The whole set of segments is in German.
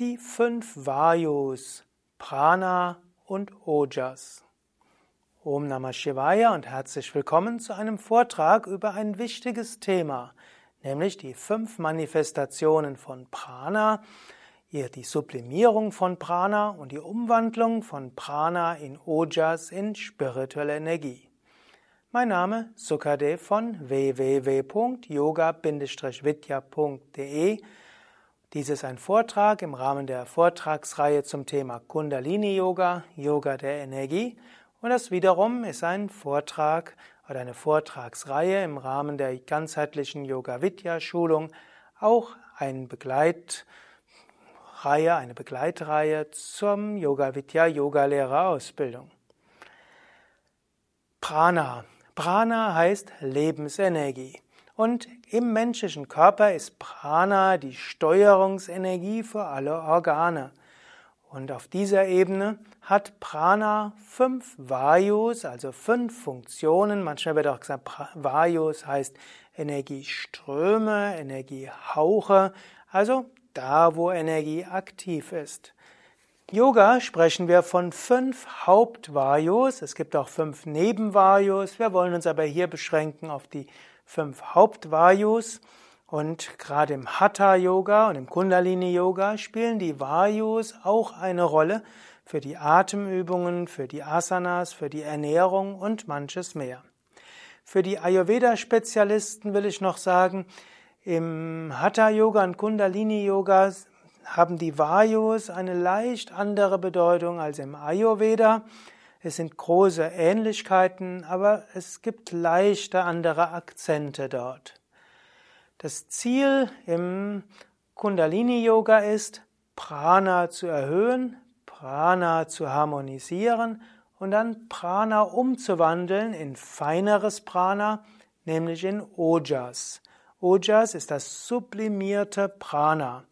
Die fünf Vayus, Prana und Ojas. Om Namah Shivaya und herzlich willkommen zu einem Vortrag über ein wichtiges Thema, nämlich die fünf Manifestationen von Prana, die Sublimierung von Prana und die Umwandlung von Prana in Ojas in spirituelle Energie. Mein Name Sukadev von www.yoga-vidya.de dies ist ein Vortrag im Rahmen der Vortragsreihe zum Thema Kundalini Yoga, Yoga der Energie. Und das wiederum ist ein Vortrag oder eine Vortragsreihe im Rahmen der ganzheitlichen Yoga Vidya Schulung, auch eine Begleitreihe, eine Begleitreihe zum Yoga Vidya Yoga Lehrerausbildung. Prana. Prana heißt Lebensenergie. Und im menschlichen Körper ist Prana die Steuerungsenergie für alle Organe. Und auf dieser Ebene hat Prana fünf Vayus, also fünf Funktionen. Manchmal wird auch gesagt, Vayus heißt Energieströme, Energiehauche, also da, wo Energie aktiv ist. Yoga sprechen wir von fünf Hauptvayus. Es gibt auch fünf Nebenvayus. Wir wollen uns aber hier beschränken auf die fünf Hauptvayus. Und gerade im Hatha-Yoga und im Kundalini-Yoga spielen die Vayus auch eine Rolle für die Atemübungen, für die Asanas, für die Ernährung und manches mehr. Für die Ayurveda-Spezialisten will ich noch sagen, im Hatha-Yoga und Kundalini-Yoga haben die Vayus eine leicht andere Bedeutung als im Ayurveda. Es sind große Ähnlichkeiten, aber es gibt leichte andere Akzente dort. Das Ziel im Kundalini-Yoga ist, Prana zu erhöhen, Prana zu harmonisieren und dann Prana umzuwandeln in feineres Prana, nämlich in Ojas. Ojas ist das sublimierte Prana.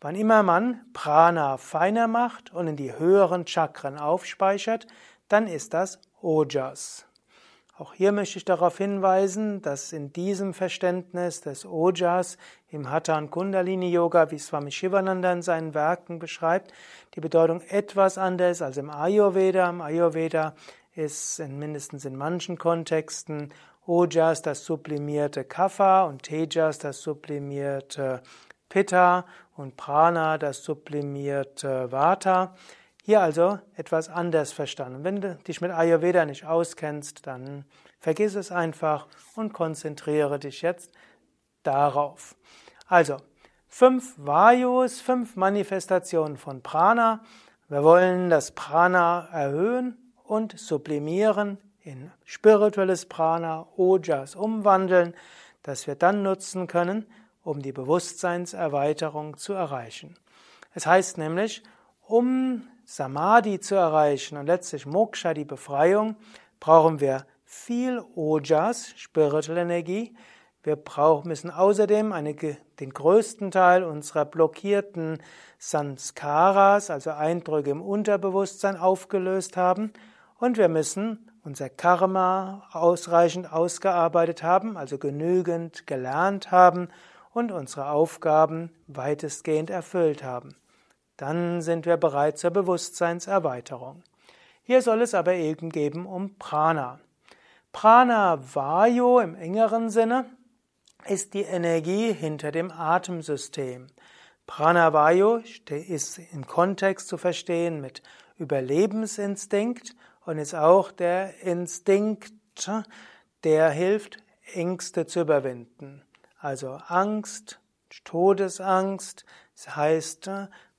Wann immer man Prana feiner macht und in die höheren Chakren aufspeichert, dann ist das Ojas. Auch hier möchte ich darauf hinweisen, dass in diesem Verständnis des Ojas im Hatha und Kundalini Yoga, wie Swami Shivananda in seinen Werken beschreibt, die Bedeutung etwas anders als im Ayurveda. Im Ayurveda ist in mindestens in manchen Kontexten Ojas das sublimierte Kapha und Tejas das sublimierte Pitta und Prana das sublimierte Vata. Hier also etwas anders verstanden. Wenn du dich mit Ayurveda nicht auskennst, dann vergiss es einfach und konzentriere dich jetzt darauf. Also, fünf Vayus, fünf Manifestationen von Prana. Wir wollen das Prana erhöhen und sublimieren in spirituelles Prana, Ojas umwandeln, das wir dann nutzen können, um die Bewusstseinserweiterung zu erreichen. Es heißt nämlich, um Samadhi zu erreichen und letztlich Moksha, die Befreiung, brauchen wir viel Ojas, spirituelle Energie. Wir brauchen, müssen außerdem eine, den größten Teil unserer blockierten Sanskaras, also Eindrücke im Unterbewusstsein, aufgelöst haben. Und wir müssen unser Karma ausreichend ausgearbeitet haben, also genügend gelernt haben und unsere Aufgaben weitestgehend erfüllt haben. Dann sind wir bereit zur Bewusstseinserweiterung. Hier soll es aber eben geben um Prana. Prana Vayu im engeren Sinne ist die Energie hinter dem Atemsystem. Prana Vayu ist im Kontext zu verstehen mit Überlebensinstinkt und ist auch der Instinkt, der hilft, Ängste zu überwinden. Also Angst, Todesangst, das heißt,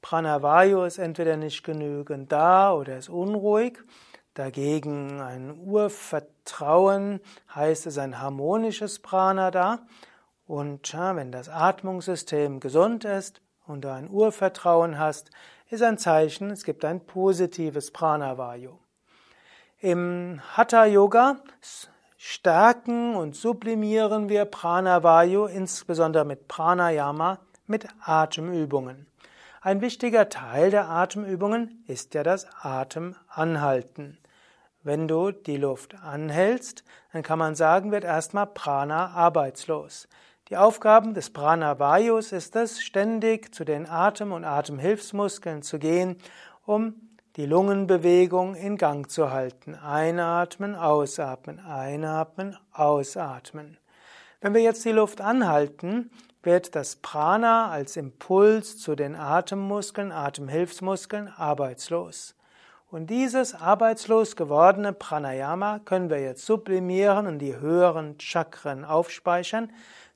Pranavayu ist entweder nicht genügend da oder ist unruhig. Dagegen ein Urvertrauen heißt es ein harmonisches Prana da. Und wenn das Atmungssystem gesund ist und du ein Urvertrauen hast, ist ein Zeichen, es gibt ein positives Pranavayu. Im Hatha Yoga stärken und sublimieren wir Pranavayu, insbesondere mit Pranayama, mit Atemübungen. Ein wichtiger Teil der Atemübungen ist ja das Atemanhalten. Wenn du die Luft anhältst, dann kann man sagen, wird erstmal Prana arbeitslos. Die Aufgaben des Pranavayus ist es, ständig zu den Atem- und Atemhilfsmuskeln zu gehen, um die Lungenbewegung in Gang zu halten. Einatmen, ausatmen, einatmen, ausatmen. Wenn wir jetzt die Luft anhalten, wird das Prana als Impuls zu den Atemmuskeln, Atemhilfsmuskeln arbeitslos. Und dieses arbeitslos gewordene Pranayama können wir jetzt sublimieren und die höheren Chakren aufspeichern,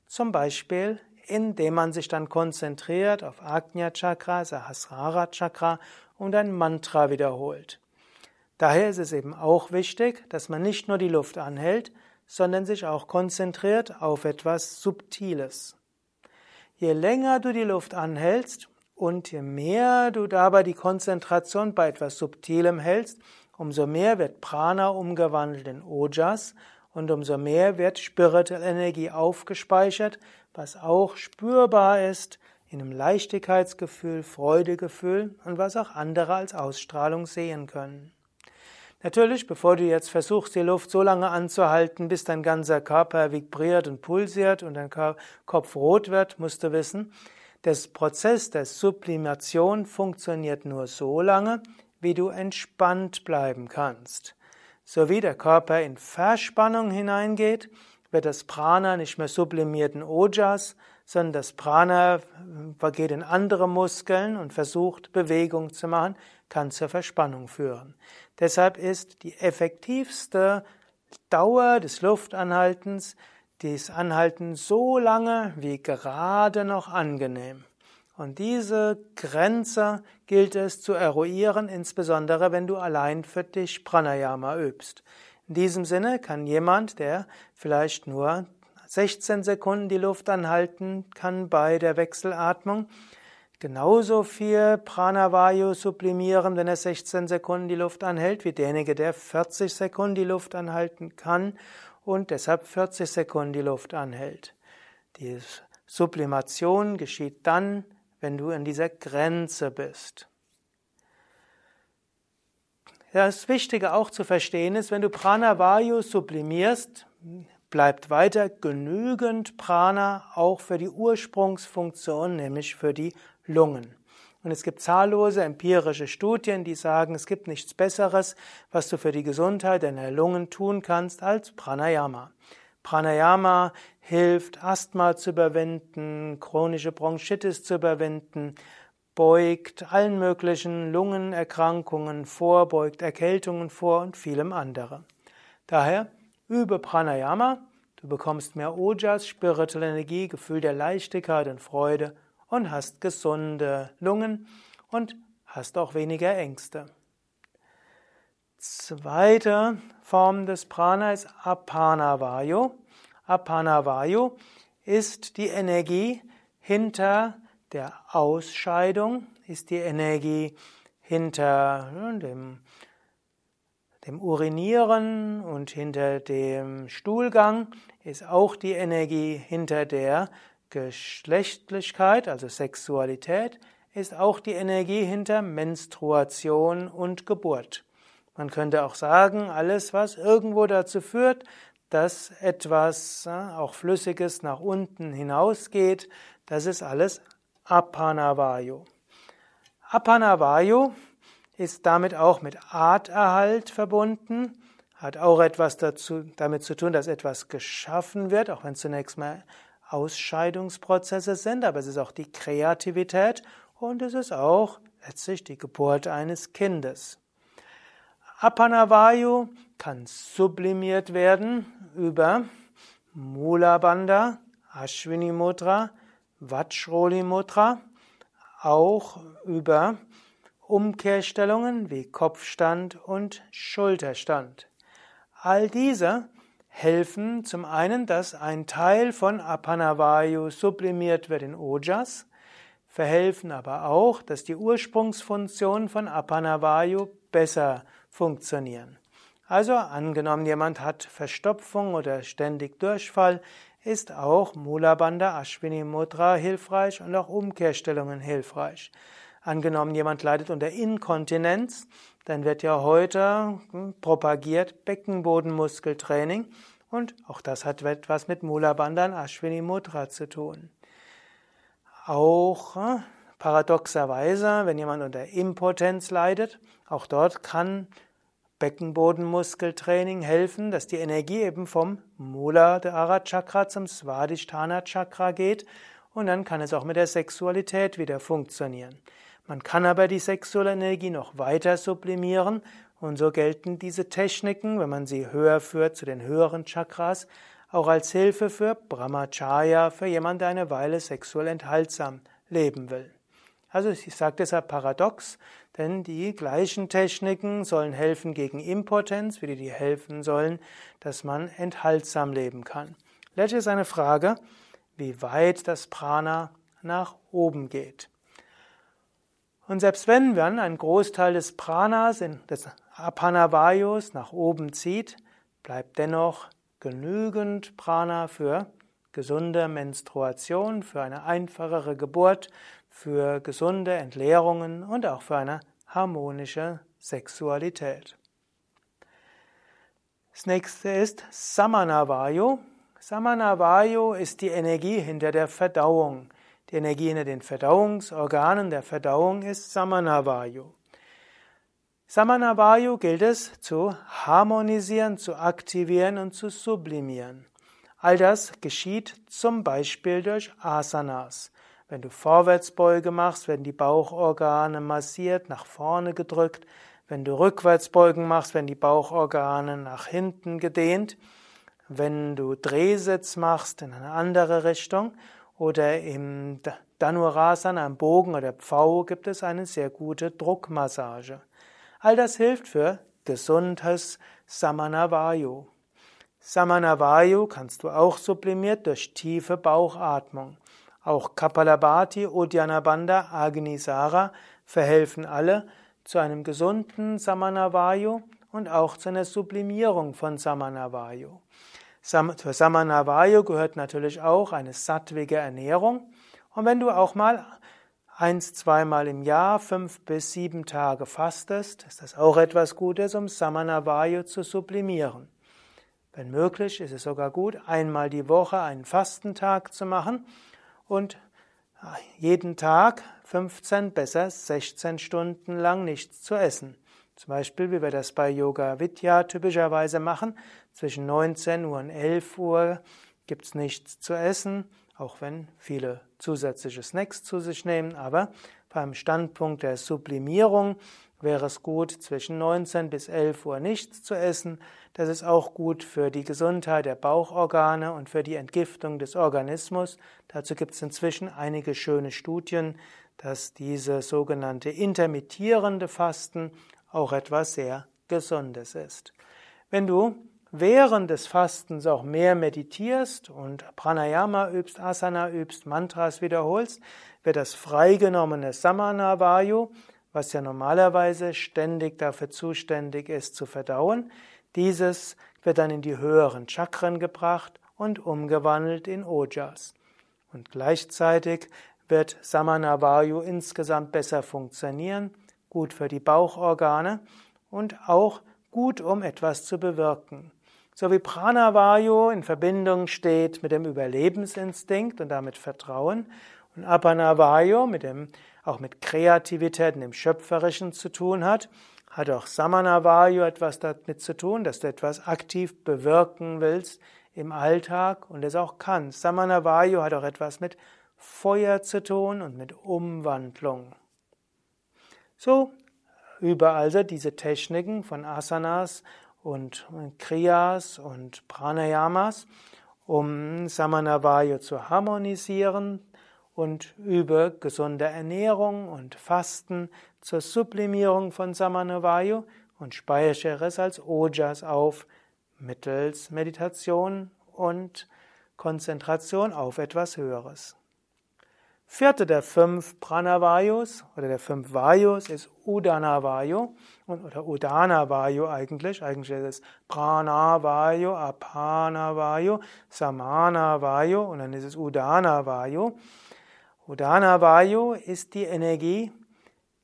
zum Beispiel indem man sich dann konzentriert auf Ajna Chakra, Sahasrara Chakra und ein Mantra wiederholt. Daher ist es eben auch wichtig, dass man nicht nur die Luft anhält, sondern sich auch konzentriert auf etwas Subtiles. Je länger du die Luft anhältst und je mehr du dabei die Konzentration bei etwas Subtilem hältst, umso mehr wird Prana umgewandelt in Ojas und umso mehr wird spirituelle Energie aufgespeichert, was auch spürbar ist in einem Leichtigkeitsgefühl, Freudegefühl und was auch andere als Ausstrahlung sehen können. Natürlich, bevor du jetzt versuchst, die Luft so lange anzuhalten, bis dein ganzer Körper vibriert und pulsiert und dein Kopf rot wird, musst du wissen, der Prozess der Sublimation funktioniert nur so lange, wie du entspannt bleiben kannst. So wie der Körper in Verspannung hineingeht, wird das Prana nicht mehr sublimiert in Ojas, sondern das Prana geht in andere Muskeln und versucht Bewegung zu machen, kann zur Verspannung führen. Deshalb ist die effektivste Dauer des Luftanhaltens dies Anhalten so lange wie gerade noch angenehm. Und diese Grenze gilt es zu eruieren, insbesondere wenn du allein für dich Pranayama übst. In diesem Sinne kann jemand, der vielleicht nur 16 Sekunden die Luft anhalten kann bei der Wechselatmung, genauso viel Pranavayu sublimieren, wenn er 16 Sekunden die Luft anhält, wie derjenige, der 40 Sekunden die Luft anhalten kann und deshalb 40 Sekunden die Luft anhält. Die Sublimation geschieht dann, wenn du in dieser Grenze bist. Das Wichtige auch zu verstehen ist, wenn du Pranavayu sublimierst, bleibt weiter genügend Prana auch für die Ursprungsfunktion, nämlich für die Lungen. Und es gibt zahllose empirische Studien, die sagen, es gibt nichts Besseres, was du für die Gesundheit deiner Lungen tun kannst, als Pranayama. Pranayama hilft, Asthma zu überwinden, chronische Bronchitis zu überwinden, beugt allen möglichen Lungenerkrankungen vor, beugt Erkältungen vor und vielem andere. Daher übe Pranayama, du bekommst mehr Ojas, spirituelle Energie, Gefühl der Leichtigkeit und Freude und hast gesunde Lungen und hast auch weniger Ängste. Zweite Form des Prana ist Apanavayu. Apanavayu ist die Energie hinter der Ausscheidung, ist die Energie hinter dem, dem Urinieren und hinter dem Stuhlgang, ist auch die Energie hinter der Geschlechtlichkeit, also Sexualität, ist auch die Energie hinter Menstruation und Geburt. Man könnte auch sagen, alles, was irgendwo dazu führt, dass etwas äh, auch Flüssiges nach unten hinausgeht, das ist alles Apanavayu. Apanavayu ist damit auch mit Arterhalt verbunden, hat auch etwas dazu, damit zu tun, dass etwas geschaffen wird, auch wenn zunächst mal Ausscheidungsprozesse sind, aber es ist auch die Kreativität und es ist auch letztlich die Geburt eines Kindes. Apanavayu kann sublimiert werden über Mula Bandha, Ashwini Mudra, Vajroli Mudra, auch über Umkehrstellungen wie Kopfstand und Schulterstand. All diese helfen zum einen, dass ein Teil von Apanavayu sublimiert wird in Ojas, verhelfen aber auch, dass die Ursprungsfunktionen von Apanavayu besser funktionieren. Also angenommen, jemand hat Verstopfung oder ständig Durchfall, ist auch Mula Bandha Ashwini Mudra hilfreich und auch Umkehrstellungen hilfreich. Angenommen, jemand leidet unter Inkontinenz, dann wird ja heute hm, propagiert Beckenbodenmuskeltraining Und auch das hat etwas mit Mula Bandhan Ashwini Mudra zu tun. Auch äh, paradoxerweise, wenn jemand unter Impotenz leidet, auch dort kann Beckenbodenmuskeltraining helfen, dass die Energie eben vom Muladhara Chakra zum Svadhisthana Chakra geht und dann kann es auch mit der Sexualität wieder funktionieren. Man kann aber die sexuelle Energie noch weiter sublimieren und so gelten diese Techniken, wenn man sie höher führt zu den höheren Chakras, auch als Hilfe für Brahmacharya, für jemanden, der eine Weile sexuell enthaltsam leben will. Also ich sage deshalb paradox, denn die gleichen Techniken sollen helfen gegen Impotenz, wie die, helfen sollen, dass man enthaltsam leben kann. Letztes ist eine Frage, wie weit das Prana nach oben geht. Und selbst wenn man einen Großteil des Pranas, des Apanavayus nach oben zieht, bleibt dennoch genügend Prana für gesunde Menstruation, für eine einfachere Geburt, für gesunde Entleerungen und auch für eine harmonische Sexualität. Das nächste ist Samanavayu. Samanavayu ist die Energie hinter der Verdauung. Die Energie hinter den Verdauungsorganen der Verdauung ist Samanavayu. Samanavayu gilt es zu harmonisieren, zu aktivieren und zu sublimieren. All das geschieht zum Beispiel durch Asanas. Wenn du Vorwärtsbeuge machst, werden die Bauchorgane massiert, nach vorne gedrückt. Wenn du Rückwärtsbeugen machst, werden die Bauchorgane nach hinten gedehnt. Wenn du Drehsitz machst in eine andere Richtung oder im Dhanurasana, am Bogen oder Pfau, gibt es eine sehr gute Druckmassage. All das hilft für gesundes Samanavayu. Samanavayu kannst du auch sublimiert durch tiefe Bauchatmung. Auch Kapalabhati, Udyanabandha, Agnisara verhelfen alle zu einem gesunden Samanavayu und auch zu einer Sublimierung von Samanavayu. Zur Samanavayu gehört natürlich auch eine sattwige Ernährung. Und wenn du auch mal eins, zweimal im Jahr, fünf bis sieben Tage fastest, ist das auch etwas Gutes, um Samanavayu zu sublimieren. Wenn möglich, ist es sogar gut, einmal die Woche einen Fastentag zu machen und jeden Tag 15, besser 16 Stunden lang nichts zu essen. Zum Beispiel, wie wir das bei Yoga Vidya typischerweise machen, zwischen 19 Uhr und 11 Uhr gibt es nichts zu essen, auch wenn viele zusätzliche Snacks zu sich nehmen, aber beim Standpunkt der Sublimierung wäre es gut, zwischen 19 bis 11 Uhr nichts zu essen. Das ist auch gut für die Gesundheit der Bauchorgane und für die Entgiftung des Organismus. Dazu gibt es inzwischen einige schöne Studien, dass diese sogenannte intermittierende Fasten auch etwas sehr Gesundes ist. Wenn du während des Fastens auch mehr meditierst und Pranayama übst, Asana übst, Mantras wiederholst, wird das freigenommene Samana Vayu was ja normalerweise ständig dafür zuständig ist zu verdauen, dieses wird dann in die höheren Chakren gebracht und umgewandelt in Ojas. Und gleichzeitig wird Samanavayu insgesamt besser funktionieren, gut für die Bauchorgane und auch gut, um etwas zu bewirken. So wie Pranavayu in Verbindung steht mit dem Überlebensinstinkt und damit Vertrauen und Apanavayu mit dem auch mit Kreativität und dem Schöpferischen zu tun hat, hat auch Samanavayu etwas damit zu tun, dass du etwas aktiv bewirken willst im Alltag und es auch kannst. Samanavayu hat auch etwas mit Feuer zu tun und mit Umwandlung. So, über also diese Techniken von Asanas und Kriyas und Pranayamas, um Samanavayu zu harmonisieren, und über gesunde Ernährung und Fasten zur Sublimierung von Samanavayu und speichere es als Ojas auf mittels Meditation und Konzentration auf etwas Höheres. Vierte der fünf Pranavayus oder der fünf Vayus ist Udanavayu oder Udanavayu eigentlich. Eigentlich ist es Pranavayu, Apanavayu, Samanavayu und dann ist es Udanavayu. Udana Vayu ist die Energie,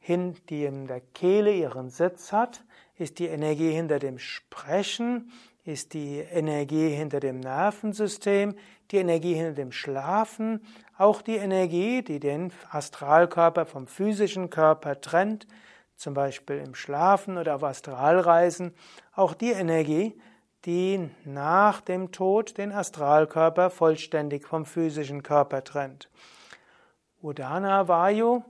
die in der Kehle ihren Sitz hat, ist die Energie hinter dem Sprechen, ist die Energie hinter dem Nervensystem, die Energie hinter dem Schlafen, auch die Energie, die den Astralkörper vom physischen Körper trennt, zum Beispiel im Schlafen oder auf Astralreisen, auch die Energie, die nach dem Tod den Astralkörper vollständig vom physischen Körper trennt. Udana Vayu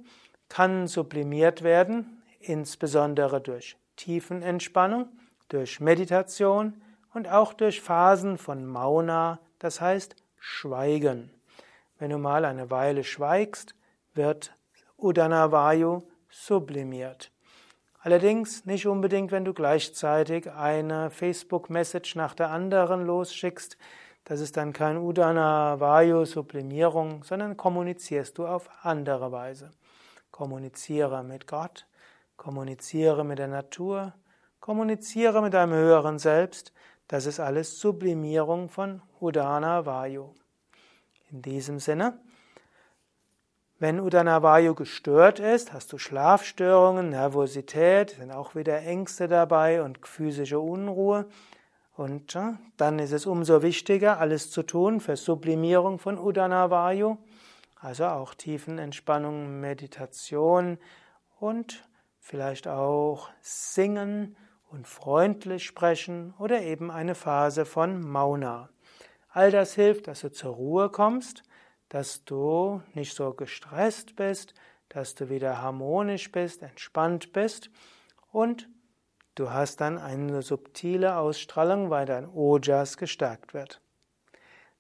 kann sublimiert werden, insbesondere durch Tiefenentspannung, durch Meditation, und auch durch Phasen von Mauna, das heißt Schweigen. Wenn du mal eine Weile schweigst, wird Udanavayu sublimiert. Allerdings nicht unbedingt, wenn du gleichzeitig eine Facebook-Message nach der anderen losschickst. Das ist dann kein Udanavayu-Sublimierung, sondern kommunizierst du auf andere Weise. Kommuniziere mit Gott, kommuniziere mit der Natur, kommuniziere mit deinem höheren Selbst, das ist alles Sublimierung von Udana Vayu. In diesem Sinne, wenn Udana Vayu gestört ist, hast du Schlafstörungen, Nervosität, sind auch wieder Ängste dabei und physische Unruhe. Und dann ist es umso wichtiger, alles zu tun für Sublimierung von Udana Vayu, also auch Tiefenentspannung, Meditation und vielleicht auch Singen und freundlich sprechen oder eben eine Phase von Mauna. All das hilft, dass du zur Ruhe kommst, dass du nicht so gestresst bist, dass du wieder harmonisch bist, entspannt bist und du hast dann eine subtile Ausstrahlung, weil dein Ojas gestärkt wird.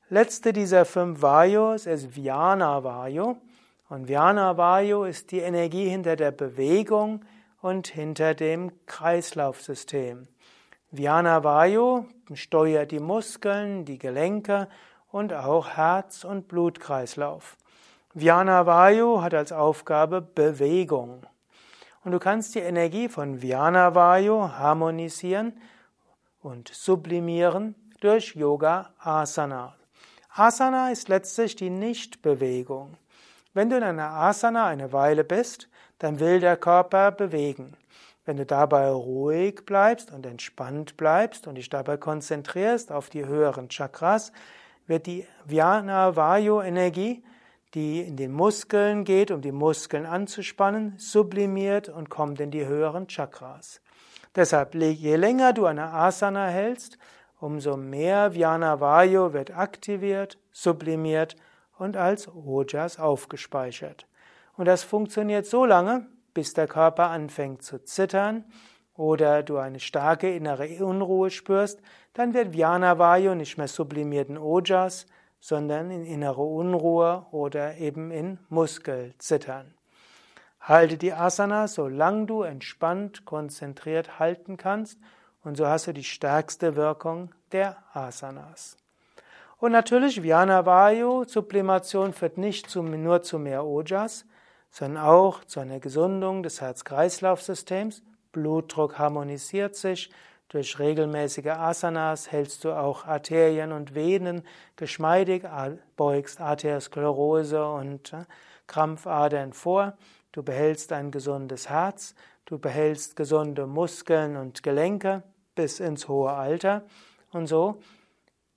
Letzte dieser fünf Vayus ist Vyana Vayu und Vyana Vayu ist die Energie hinter der Bewegung, und hinter dem Kreislaufsystem. Vyana Vayu steuert die Muskeln, die Gelenke und auch Herz- und Blutkreislauf. Vyana Vayu hat als Aufgabe Bewegung. Und du kannst die Energie von Vyana Vayu harmonisieren und sublimieren durch Yoga Asana. Asana ist letztlich die Nichtbewegung. Wenn du in einer Asana eine Weile bist, dann will der Körper bewegen. Wenn du dabei ruhig bleibst und entspannt bleibst und dich dabei konzentrierst auf die höheren Chakras, wird die Vyana Vayu Energie, die in den Muskeln geht, um die Muskeln anzuspannen, sublimiert und kommt in die höheren Chakras. Deshalb, je länger du eine Asana hältst, umso mehr Vyana Vayu wird aktiviert, sublimiert und als Ojas aufgespeichert. Und das funktioniert so lange, bis der Körper anfängt zu zittern oder du eine starke innere Unruhe spürst, dann wird Vyana Vayu nicht mehr sublimiert in Ojas, sondern in innere Unruhe oder eben in Muskelzittern. Halte die Asana, solange du entspannt, konzentriert halten kannst, und so hast du die stärkste Wirkung der Asanas. Und natürlich, Vyana Vayu, Sublimation führt nicht zu, nur zu mehr Ojas, sondern auch zu einer Gesundung des Herz-Kreislauf-Systems. Blutdruck harmonisiert sich. Durch regelmäßige Asanas hältst du auch Arterien und Venen geschmeidig, beugst Arteriosklerose und äh, Krampfadern vor. Du behältst ein gesundes Herz. Du behältst gesunde Muskeln und Gelenke bis ins hohe Alter. Und so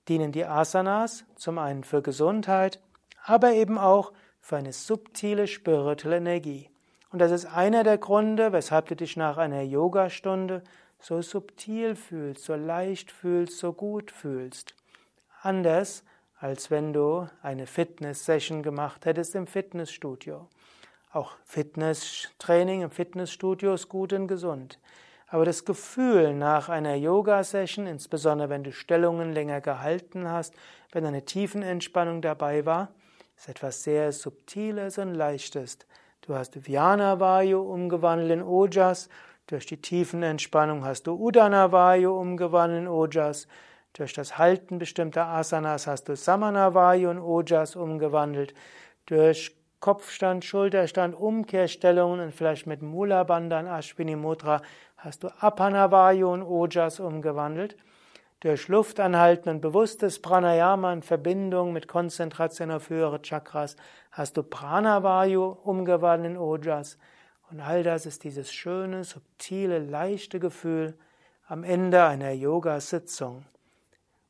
dienen die Asanas zum einen für Gesundheit, aber eben auch für eine subtile spirituelle Energie. Und das ist einer der Gründe, weshalb du dich nach einer Yogastunde so subtil fühlst, so leicht fühlst, so gut fühlst. Anders als wenn du eine Fitness-Session gemacht hättest im Fitnessstudio. Auch Fitnesstraining im Fitnessstudio ist gut und gesund. Aber das Gefühl nach einer Yoga-Session, insbesondere wenn du Stellungen länger gehalten hast, wenn eine Tiefenentspannung dabei war, ist etwas sehr Subtiles und Leichtes. Du hast Vyana Vayu umgewandelt in Ojas, durch die tiefen Entspannung hast du Udana Vayu umgewandelt in Ojas, durch das Halten bestimmter Asanas hast du Samana Vayu in Ojas umgewandelt, durch Kopfstand, Schulterstand, Umkehrstellungen und vielleicht mit Mula Bandhan, Ashwini Mudra hast du Apana Vayu in Ojas umgewandelt. Durch Luftanhalten und bewusstes Pranayama in Verbindung mit Konzentration auf höhere Chakras hast du Pranavayu umgewandelt in Ojas. Und all das ist dieses schöne, subtile, leichte Gefühl am Ende einer Yoga-Sitzung.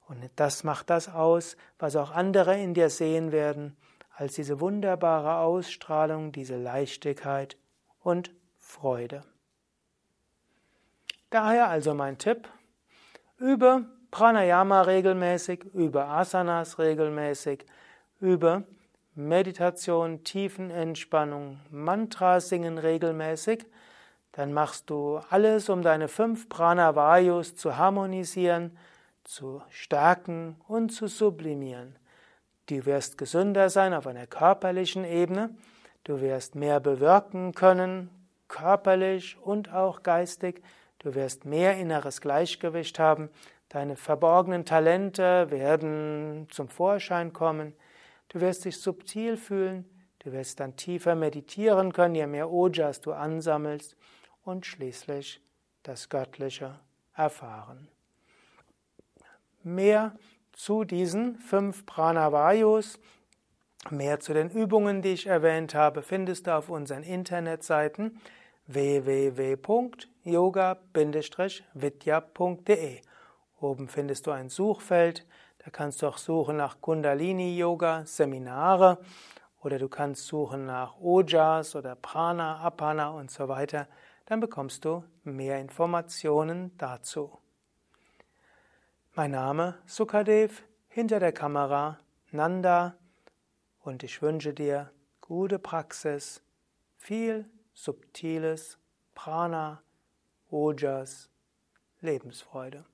Und das macht das aus, was auch andere in dir sehen werden, als diese wunderbare Ausstrahlung, diese Leichtigkeit und Freude. Daher also mein Tipp, übe Pranayama regelmäßig, übe Asanas regelmäßig, übe Meditation, Tiefenentspannung, Mantra singen regelmäßig, dann machst du alles, um deine fünf Pranavayus zu harmonisieren, zu stärken und zu sublimieren. Du wirst gesünder sein auf einer körperlichen Ebene, du wirst mehr bewirken können, körperlich und auch geistig, du wirst mehr inneres Gleichgewicht haben, deine verborgenen Talente werden zum Vorschein kommen, Du wirst dich subtil fühlen, du wirst dann tiefer meditieren können, je mehr Ojas du ansammelst und schließlich das Göttliche erfahren. Mehr zu diesen fünf Pranavayus, mehr zu den Übungen, die ich erwähnt habe, findest du auf unseren Internetseiten www.yoga-vidya.de. Oben findest du ein Suchfeld, da kannst du auch suchen nach Kundalini-Yoga, Seminare oder du kannst suchen nach Ojas oder Prana, Apana und so weiter. Dann bekommst du mehr Informationen dazu. Mein Name Sukadev, hinter der Kamera Nanda und ich wünsche dir gute Praxis, viel subtiles Prana, Ojas, Lebensfreude.